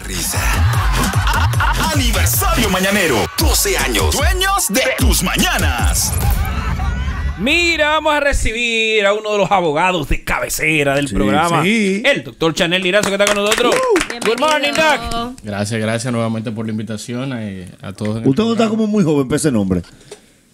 Risa. Aniversario mañanero. 12 años. Dueños de tus mañanas. Mira, vamos a recibir a uno de los abogados de cabecera del programa, sí. el doctor Chanel Lirazo, que está con nosotros. Good morning, Doc. Gracias, gracias nuevamente por la invitación eh, a todos. en el Usted no está programa. como muy joven para ese nombre.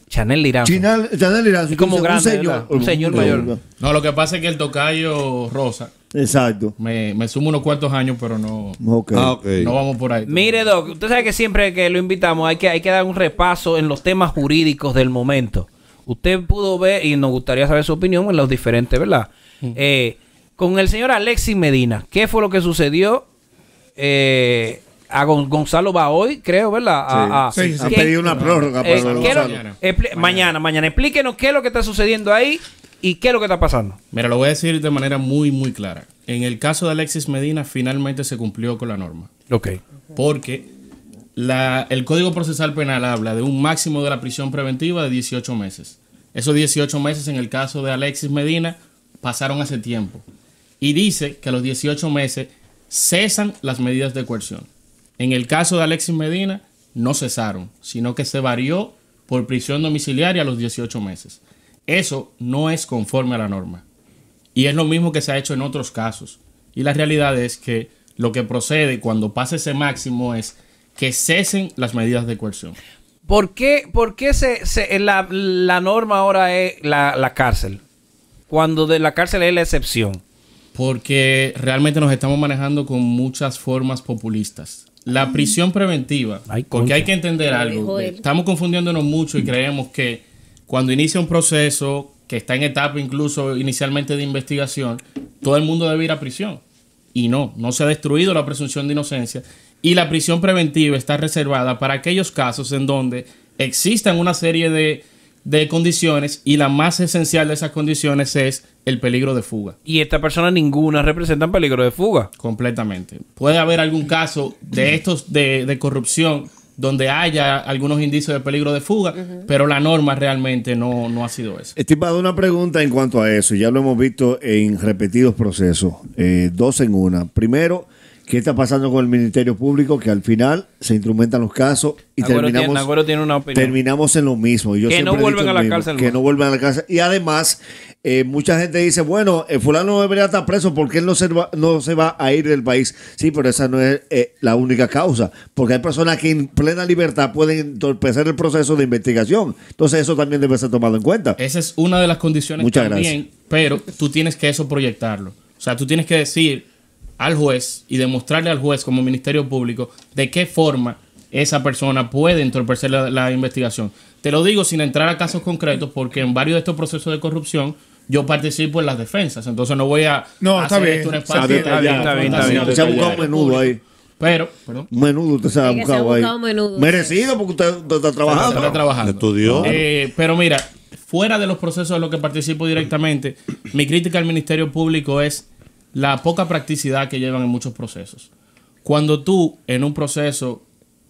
Chanel Lirazo. Chinal, Chanel Lirazo, como un grande, señor. ¿verdad? Un señor mayor. No, lo que pasa es que el tocayo Rosa Exacto. me, me sumo unos cuantos años, pero no. Ah, ok. no vamos por ahí. Mire, Doc, usted sabe que siempre que lo invitamos hay que, hay que dar un repaso en los temas jurídicos del momento. Usted pudo ver, y nos gustaría saber su opinión en los diferentes, ¿verdad? Eh, con el señor Alexis Medina, ¿qué fue lo que sucedió? Eh, a Gon- Gonzalo Bahoy, creo, ¿verdad? A- a- Sí, sí. ¿qué- pedido una prórroga para eh, Gonzalo. ¿qué es lo- Mañana. expli- mañana, mañana. Explíquenos qué es lo que está sucediendo ahí y qué es lo que está pasando. Mira, lo voy a decir de manera muy, muy clara. En el caso de Alexis Medina, finalmente se cumplió con la norma. Ok. Porque la- el Código Procesal Penal habla de un máximo de la prisión preventiva de 18 meses. Esos 18 meses en el caso de Alexis Medina pasaron hace tiempo. Y dice que a los 18 meses cesan las medidas de coerción. En el caso de Alexis Medina no cesaron, sino que se varió por prisión domiciliaria a los 18 meses. Eso no es conforme a la norma. Y es lo mismo que se ha hecho en otros casos. Y la realidad es que lo que procede cuando pasa ese máximo es que cesen las medidas de coerción. ¿Por qué, por qué se, se- la, la norma ahora es la, la cárcel? Cuando de la cárcel es la excepción. Porque realmente nos estamos manejando con muchas formas populistas. La prisión preventiva, Ay, porque hay que entender algo. Estamos confundiéndonos mucho y creemos que cuando inicia un proceso que está en etapa incluso inicialmente de investigación, todo el mundo debe ir a prisión. Y no, no se ha destruido la presunción de inocencia. Y la prisión preventiva está reservada para aquellos casos en donde existan una serie de, de condiciones y la más esencial de esas condiciones es el peligro de fuga. Y esta persona ninguna representan peligro de fuga. Completamente. Puede haber algún caso de estos de, de corrupción donde haya algunos indicios de peligro de fuga, pero la norma realmente no, no ha sido eso. Estimado, una pregunta en cuanto a eso. Ya lo hemos visto en repetidos procesos. eh, dos en una. Primero, ¿qué está pasando con el Ministerio Público? Que al final se instrumentan los casos y Agüero terminamos, tiene- Agüero tiene una opinión. terminamos en lo mismo. Yo Que no vuelven a la mismo, cárcel Que más. no vuelvan a la cárcel. Y además, eh, mucha gente dice, bueno, el fulano no debería estar preso porque él no se va, no se va a ir del país. Sí, pero esa no es eh, la única causa. Porque hay personas que en plena libertad pueden entorpecer el proceso de investigación. Entonces eso también debe ser tomado en cuenta. Esa es una de las condiciones Muchas también, pero tú tienes que eso proyectarlo. O sea, tú tienes que decir al juez y demostrarle al juez como Ministerio Público de qué forma esa persona puede entorpecer la, la investigación. Te lo digo sin entrar a casos concretos porque en varios de estos procesos de corrupción yo participo en las defensas, entonces no voy a No, está bien. esto un Está espacio bien, está bien, está bien, está bien. Usted se ha buscado un menudo ahí. Pero, perdón, menudo usted se ha se buscado ahí. menudo. Merecido porque usted, usted está trabajando. está trabajando. Estudió. Eh, pero mira, fuera de los procesos en los que participo directamente, mi crítica al Ministerio Público es la poca practicidad que llevan en muchos procesos. Cuando tú en un proceso,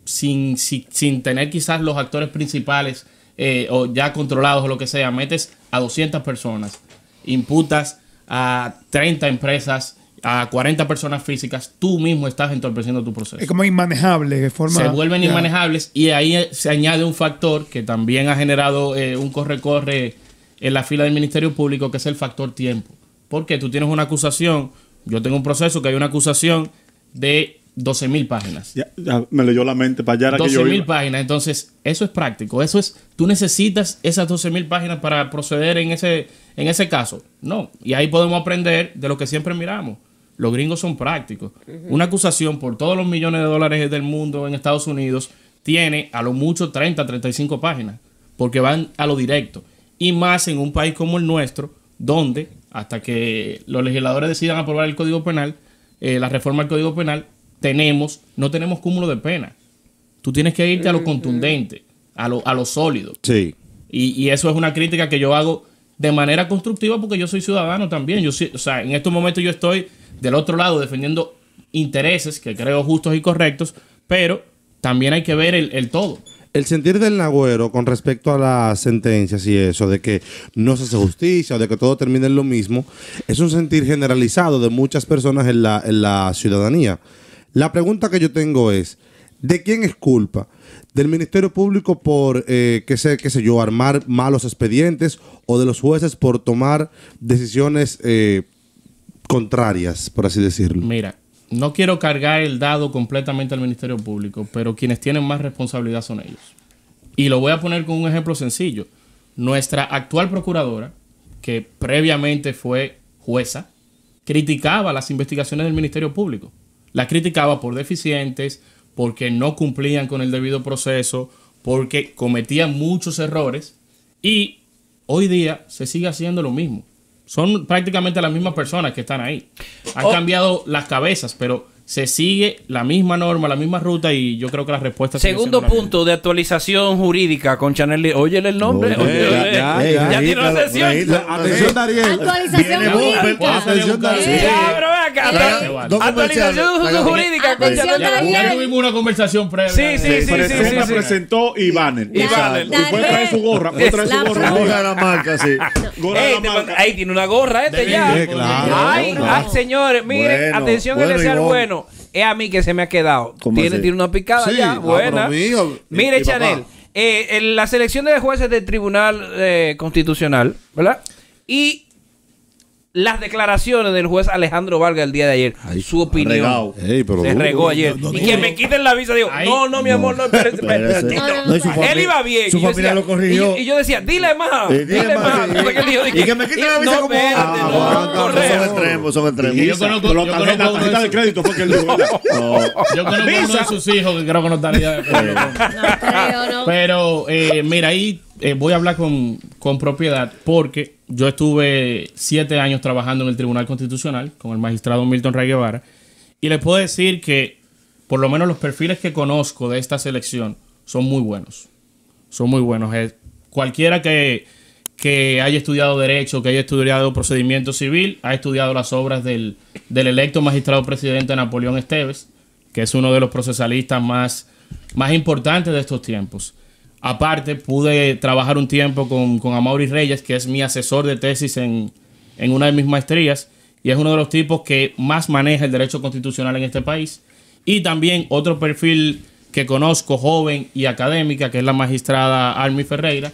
sin, sin, sin tener quizás los actores principales eh, o ya controlados o lo que sea, metes a 200 personas, imputas a 30 empresas, a 40 personas físicas, tú mismo estás entorpeciendo tu proceso Es como inmanejable, de forma. se vuelven inmanejables y ahí eh, se añade un factor que también ha generado eh, un corre-corre en la fila del Ministerio Público, que es el factor tiempo. Porque tú tienes una acusación, yo tengo un proceso que hay una acusación de 12 mil páginas. Ya, ya me leyó la mente para allá. era que 12 yo mil páginas. Entonces, eso es práctico. Eso es, tú necesitas esas 12 mil páginas para proceder en ese, en ese caso. No. Y ahí podemos aprender de lo que siempre miramos. Los gringos son prácticos. Una acusación por todos los millones de dólares del mundo en Estados Unidos tiene a lo mucho 30, 35 páginas. Porque van a lo directo. Y más en un país como el nuestro, donde hasta que los legisladores decidan aprobar el Código Penal, eh, la reforma del Código Penal, tenemos, no tenemos cúmulo de pena. Tú tienes que irte a lo contundente, a lo, a lo sólido. Sí. Y, y eso es una crítica que yo hago de manera constructiva porque yo soy ciudadano también. Yo, sí- o sea, en estos momentos yo estoy del otro lado defendiendo intereses que creo justos y correctos, pero también hay que ver el, el todo. El sentir del Nagüero con respecto a las sentencias y eso, de que no se hace justicia o de que todo termina en lo mismo, es un sentir generalizado de muchas personas en la, en la ciudadanía. La pregunta que yo tengo es, ¿de quién es culpa? ¿Del Ministerio Público por, eh, qué sé, qué sé yo, armar malos expedientes o de los jueces por tomar decisiones eh, contrarias, por así decirlo? Mira, no quiero cargar el dado completamente al Ministerio Público, pero quienes tienen más responsabilidad son ellos. Y lo voy a poner con un ejemplo sencillo. Nuestra actual procuradora, que previamente fue jueza, criticaba las investigaciones del Ministerio Público. Las criticaba por deficientes, porque no cumplían con el debido proceso, porque cometían muchos errores y hoy día se sigue haciendo lo mismo. Son prácticamente las mismas personas que están ahí. Han Oh. cambiado las cabezas, pero se sigue la misma norma, la misma ruta y yo creo que la respuesta Segundo punto de actualización jurídica con Chanel. Óyele el nombre. Oye, ya, ya, ya, ya, tiene una sesión. Atención, Dariel. Actualización jurídica. Atención, Dariel. Ah, acá, Actualización jurídica con Atención, Chanel. Ya, tuvimos una conversación previa. Sí, sí, sí, sí, Presenta, sí, sí. presentó y banner. Y puede traer su gorra. Puede traer su gorra. Gorra de la marca, sí. Gorra de Ey, la te marca. manda- ahí tiene una gorra este De ya. Ay, señores, miren, Bueno, atención especial Ivonne. bueno. Es a mí que se me ha quedado. ¿Cómo Tiene, tiene una picada Sí, ya, ah, buena. mijo, Mire, papá. Chanel, eh, en la selección de jueces del Tribunal eh, Constitucional, ¿verdad? Y las declaraciones del juez Alejandro Vargas el día de ayer, su opinión. regao. Ey, pero se duro. regó ayer. No, no, y que me quiten la visa, digo, Ahí- no, no, mi amor, no, espérese, espérese. Él iba bien. Su y yo familia decía- lo corrigió. Y yo, y yo decía, dile más. Sí, dile, dile más. Y que me quiten la visa no, como-. Son extremos, son extremos. Y yo conozco, la tarjeta, de crédito fue que él dijo. Yo conozco uno de sus hijos que creo que no acuerdo con- No creo, no. Pero eh, mira, ahí eh, voy a hablar con, con propiedad porque yo estuve siete años trabajando en el Tribunal Constitucional con el magistrado Milton Ray Guevara y les puedo decir que por lo menos los perfiles que conozco de esta selección son muy buenos. Son muy buenos. Cualquiera que, que haya estudiado Derecho, que haya estudiado Procedimiento Civil, ha estudiado las obras del, del electo magistrado presidente Napoleón Esteves, que es uno de los procesalistas más, más importantes de estos tiempos. Aparte, pude trabajar un tiempo con, con Amaury Reyes, que es mi asesor de tesis en, en una de mis maestrías, y es uno de los tipos que más maneja el derecho constitucional en este país. Y también otro perfil que conozco, joven y académica, que es la magistrada Armi Ferreira,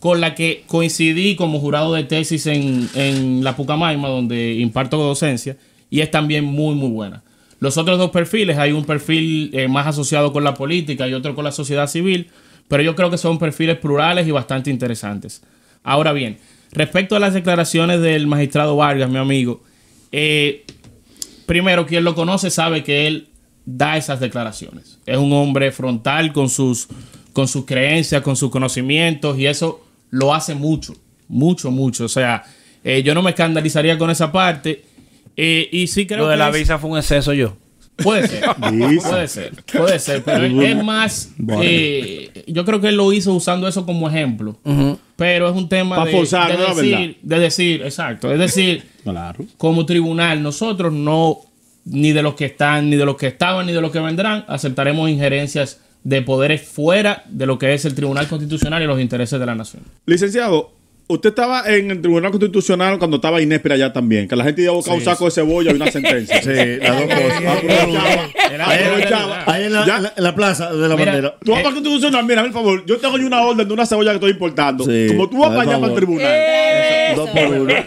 con la que coincidí como jurado de tesis en, en la Pucamaima, donde imparto docencia, y es también muy, muy buena. Los otros dos perfiles, hay un perfil eh, más asociado con la política y otro con la sociedad civil, pero yo creo que son perfiles plurales y bastante interesantes. Ahora bien, respecto a las declaraciones del magistrado Vargas, mi amigo, eh, primero, quien lo conoce sabe que él da esas declaraciones. Es un hombre frontal con sus, con sus creencias, con sus conocimientos, y eso lo hace mucho, mucho, mucho. O sea, eh, yo no me escandalizaría con esa parte. eh, y sí creo Lo de que la es- visa fue un exceso yo. Puede ser, puede ser, puede ser, pero es más, eh, yo creo que él lo hizo usando eso como ejemplo, pero es un tema de, forzar, decir, de decir, exacto, es decir, Claro. como tribunal, nosotros no, ni de los que están, ni de los que estaban, ni de los que vendrán, aceptaremos injerencias de poderes fuera de lo que es el Tribunal Constitucional y los intereses de la nación. Licenciado, usted estaba en el Tribunal Constitucional cuando estaba Inespera allá también, que la gente iba a buscar un Sí, saco de cebolla y una sentencia. Sí, las dos cosas. Ahí, en, la, Ya. en la- en la plaza de la Mira, bandera. Tú vas para el Constitucional, mira, por favor, yo tengo yo una orden de una cebolla que estoy importando. Sí, Como tú vas para allá para el tribunal. Dos por uno.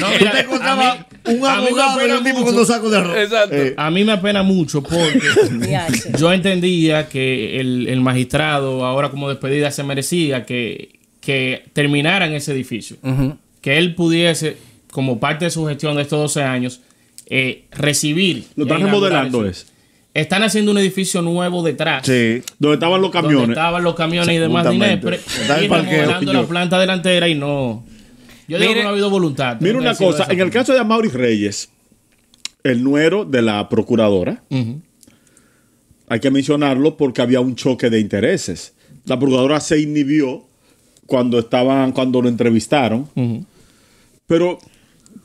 No, Tú mira, te a encontrabas Un A abogado y un tipo con dos sacos de arroz. Exacto. Eh, A mí me apena mucho porque yo entendía que el, el magistrado, ahora como despedida, se merecía que, que terminara en ese edificio. Que él pudiese, como parte de su gestión de estos 12 años, eh, recibir. Lo están remodelando eso. es. Están haciendo un edificio nuevo detrás. sí. Donde estaban los Donde camiones. estaban los camiones y demás dinero. Está el Y parqueo, remodelando la planta delantera y no. Yo digo Mire- que no ha habido voluntad. Mira una cosa, en el caso de Amaury Reyes, el nuero de la procuradora, Ujú. hay que mencionarlo porque había un choque de intereses. La procuradora se inhibió cuando estaban, cuando lo entrevistaron, pero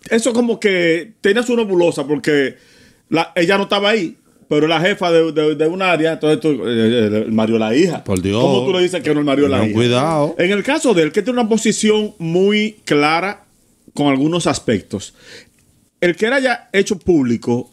eso como que tenía su nebulosa porque la- ella no estaba ahí, pero la jefa de, de- de un área, entonces tú, eh, el Mario la hija. Por Dios. ¿Cómo tú le dices que no el Mario la hija? cuidado. En el caso de él, que tiene una posición muy clara con algunos aspectos. El que él haya hecho público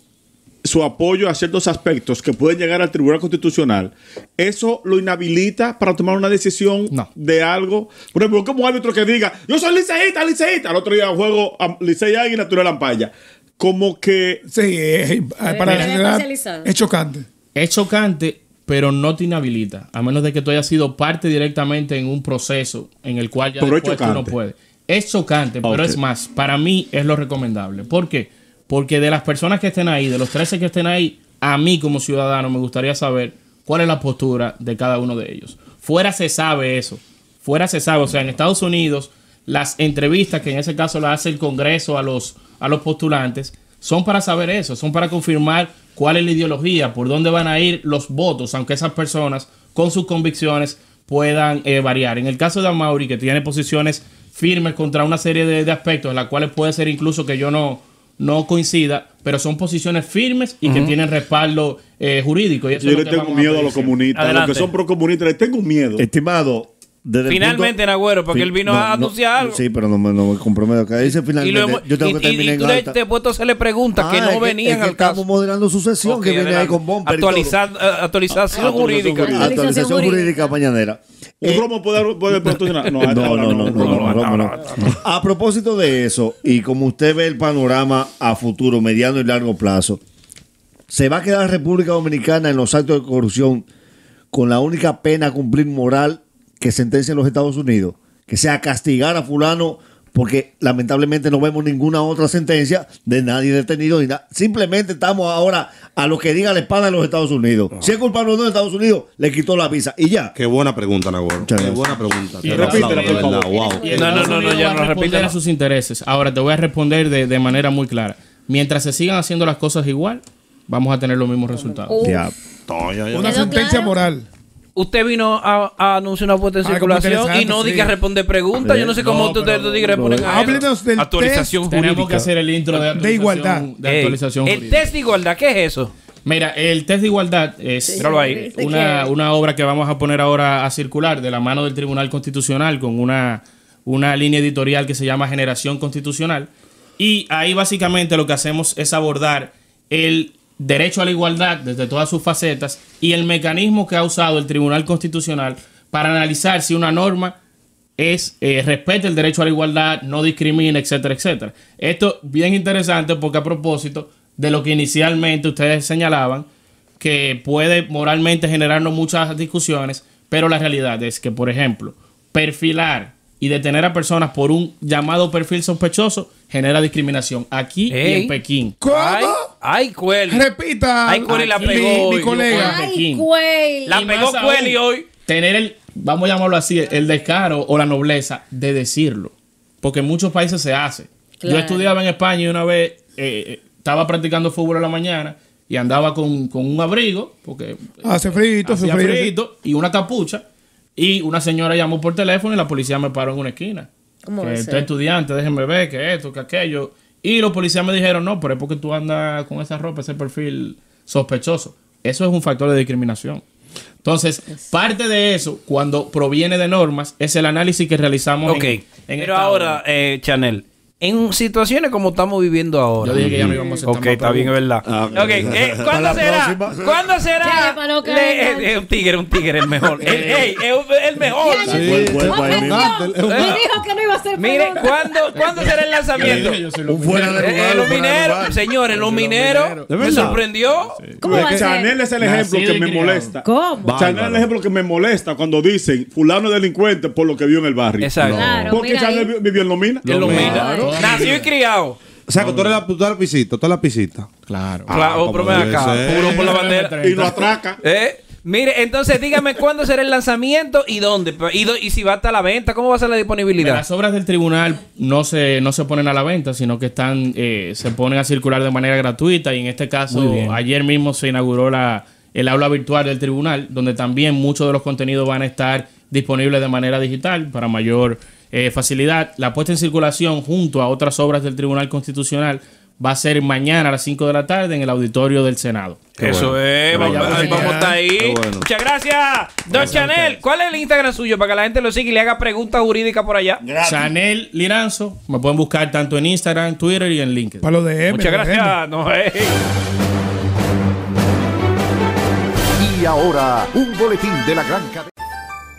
su apoyo a ciertos aspectos que pueden llegar al Tribunal Constitucional, ¿eso lo inhabilita para tomar una decisión No. de algo? Por ejemplo, como un árbitro que diga, yo soy liceísta, liceísta, al otro día juego a Licey Águila, tú eres Lampaya. Como que Sí, eh, para la sociedad es chocante. Es chocante, pero no te inhabilita, a menos de que tú hayas sido parte directamente en un proceso en el cual ya después tú no chocante. puedes. Es chocante, pero es más, para mí es lo recomendable. ¿Por qué? Porque de las personas que estén ahí, de los 13 que estén ahí, a mí como ciudadano me gustaría saber cuál es la postura de cada uno de ellos. Fuera se sabe eso. Fuera se sabe. O sea, en Estados Unidos, las entrevistas que en ese caso las hace el Congreso a los, a los postulantes, son para saber eso, son para confirmar cuál es la ideología, por dónde van a ir los votos, aunque esas personas con sus convicciones puedan eh, variar. En el caso de Amaury, que tiene posiciones firmes contra una serie de, de aspectos, las cuales puede ser incluso que yo no, no coincida, pero son posiciones firmes y que tienen respaldo eh, jurídico. Y eso yo le que tengo a miedo a los comunistas, a los que son procomunistas, les tengo miedo. Estimado, Finalmente, punto- Nagüero, porque él vino a anunciar algo. Sí, pero no me, no me comprometo. Acá dice Y, lo yo tengo y- que y- terminar y tú en le- alta. te he puesto a hacerle preguntas que Ah, no es venían es que al caso. Estamos moderando su sesión que viene ahí con todo. Actualizar- eh, actualización Actualización jurídica. jurídica. Actualización jurídica mañanera. ¿Un romo puede, puede patrocinar? No, No, no, no, no, un romo no, no, no, no. A propósito de eso, y como usted ve el panorama a futuro, mediano y largo plazo, ¿se va a quedar República Dominicana en los actos de corrupción con la única pena cumplir moral que sentencia en los Estados Unidos? Que sea castigar a fulano porque lamentablemente no vemos ninguna otra sentencia de nadie detenido ni nada. Simplemente estamos ahora a lo que diga la espada de los Estados Unidos. Si es culpable o no de Estados Unidos, le quitó la visa y ya. Qué buena pregunta, Nagüero. Qué gracias. buena pregunta. Y repítela, por favor. Wow. No, no, no, no, ya no a sus intereses. Ahora te voy a responder de, de manera muy clara. Mientras se sigan haciendo las cosas igual, vamos a tener los mismos resultados. Uf. Ya. Una ¿Quedó sentencia claro? moral. Usted vino a, a anunciar una puesta en Ah, circulación y no di sí. que responder preguntas. Yo no sé cómo No, ustedes di eso. Háblenos del Actualización test. Tenemos que jurídica. hacer el intro de, De actualización- igualdad. de Ey, actualización el jurídica. test de igualdad, ¿qué es eso? Mira, el test de igualdad es Míralo ahí. ¿De una, obra que vamos a poner ahora a circular de la mano del Tribunal Constitucional con una, una línea editorial que se llama Generación Constitucional. Y ahí básicamente lo que hacemos es abordar el derecho a la igualdad desde todas sus facetas y el mecanismo que ha usado el Tribunal Constitucional para analizar si una norma es eh, respeta el derecho a la igualdad, no discrimina, etcétera, etcétera. Esto bien interesante porque a propósito de lo que inicialmente ustedes señalaban, que puede moralmente generarnos muchas discusiones, pero la realidad es que, por ejemplo, perfilar y detener a personas por un llamado perfil sospechoso genera discriminación aquí y en Pekín. ¿Cómo? Ay, ay, Cueli. Repita. Ay, Cueli la pegó mi, hoy. mi colega. Ay, güey. La pegó aún, hoy. Tener el, vamos a llamarlo así, el descaro o la nobleza de decirlo. Porque en muchos países se hace. Yo estudiaba en España y una vez eh, eh, estaba practicando fútbol en la mañana y andaba con, con un abrigo, porque Hace frito, hace frito, y una capucha. Y una señora llamó por teléfono y la policía me paró en una esquina. ¿Cómo que a ser? estudiante, déjenme ver, que esto, que aquello. Y los policías me dijeron, no, pero es porque tú andas con esa ropa, ese perfil sospechoso. Eso es un factor de discriminación. Entonces, parte de eso, cuando proviene de normas, es el análisis que realizamos Ok. en, en Pero ahora, eh, Chanel, en situaciones como estamos viviendo ahora. Yo dije que ya no íbamos a Ok, más está bien, es verdad. Ah, ok, eh, ¿cuándo será? ¿Cuándo será? Le- eh, eh, un tigre, un tigre, el mejor. El, ey, es un- el mejor. Ya, ya. Fue el cuerpo ahí mismo. Es un- Me dijo que no iba a ser Mire, pelota. ¿cuándo, ¿cuándo será el lanzamiento? Yo soy Un fuera de lugar. eh, un los mineros, señores, los mineros, ¿De me verdad? sorprendió. ¿Cómo va a ser? Chanel es el ejemplo Nacido que me criado. molesta. ¿Cómo? Chanel es el ejemplo que me molesta cuando dicen fulano es delincuente por lo que vio en el barrio. Exacto. Claro, Porque mira Chanel vi- vivió en Lomina. En los mineros. Claro. Nació y criado. O sea, que tú eres la, tú eres la pisita, tú eres la pisita. Claro. Claro, como pero ven acá, ser. puro por la bandera. Y lo atraca. ¿Eh? Mire, entonces dígame cuándo será el lanzamiento y dónde. Y, do- y si va a estar a la venta, ¿cómo va a ser la disponibilidad? Las obras del tribunal no se, no se ponen a la venta, sino que están eh, se ponen a circular de manera gratuita. Y en este caso, ayer mismo se inauguró la, el aula virtual del tribunal, donde también muchos de los contenidos van a estar disponibles de manera digital para mayor eh, facilidad. La puesta en circulación junto a otras obras del Tribunal Constitucional va a ser mañana a las 5 de la tarde en el auditorio del Senado. Eso es, vamos, a estar ahí. Bueno. Muchas gracias, Don Chanel. ¿Cuál es el Instagram suyo para que la gente lo siga y le haga preguntas jurídicas por allá? Chanel Liranzo, me pueden buscar tanto en Instagram, Twitter y en LinkedIn. Para lo de M. Muchas gracias. No, eh. Y ahora, un boletín de la gran cadena.